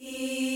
He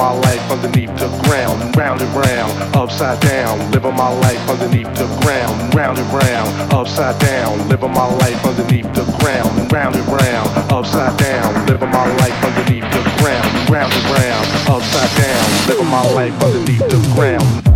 my life underneath the ground, round and round, upside down, living my life underneath the ground, round and round, upside down, living my life underneath the ground, round and round, upside down, living my life underneath the ground, round and round, upside down, living my life underneath the ground.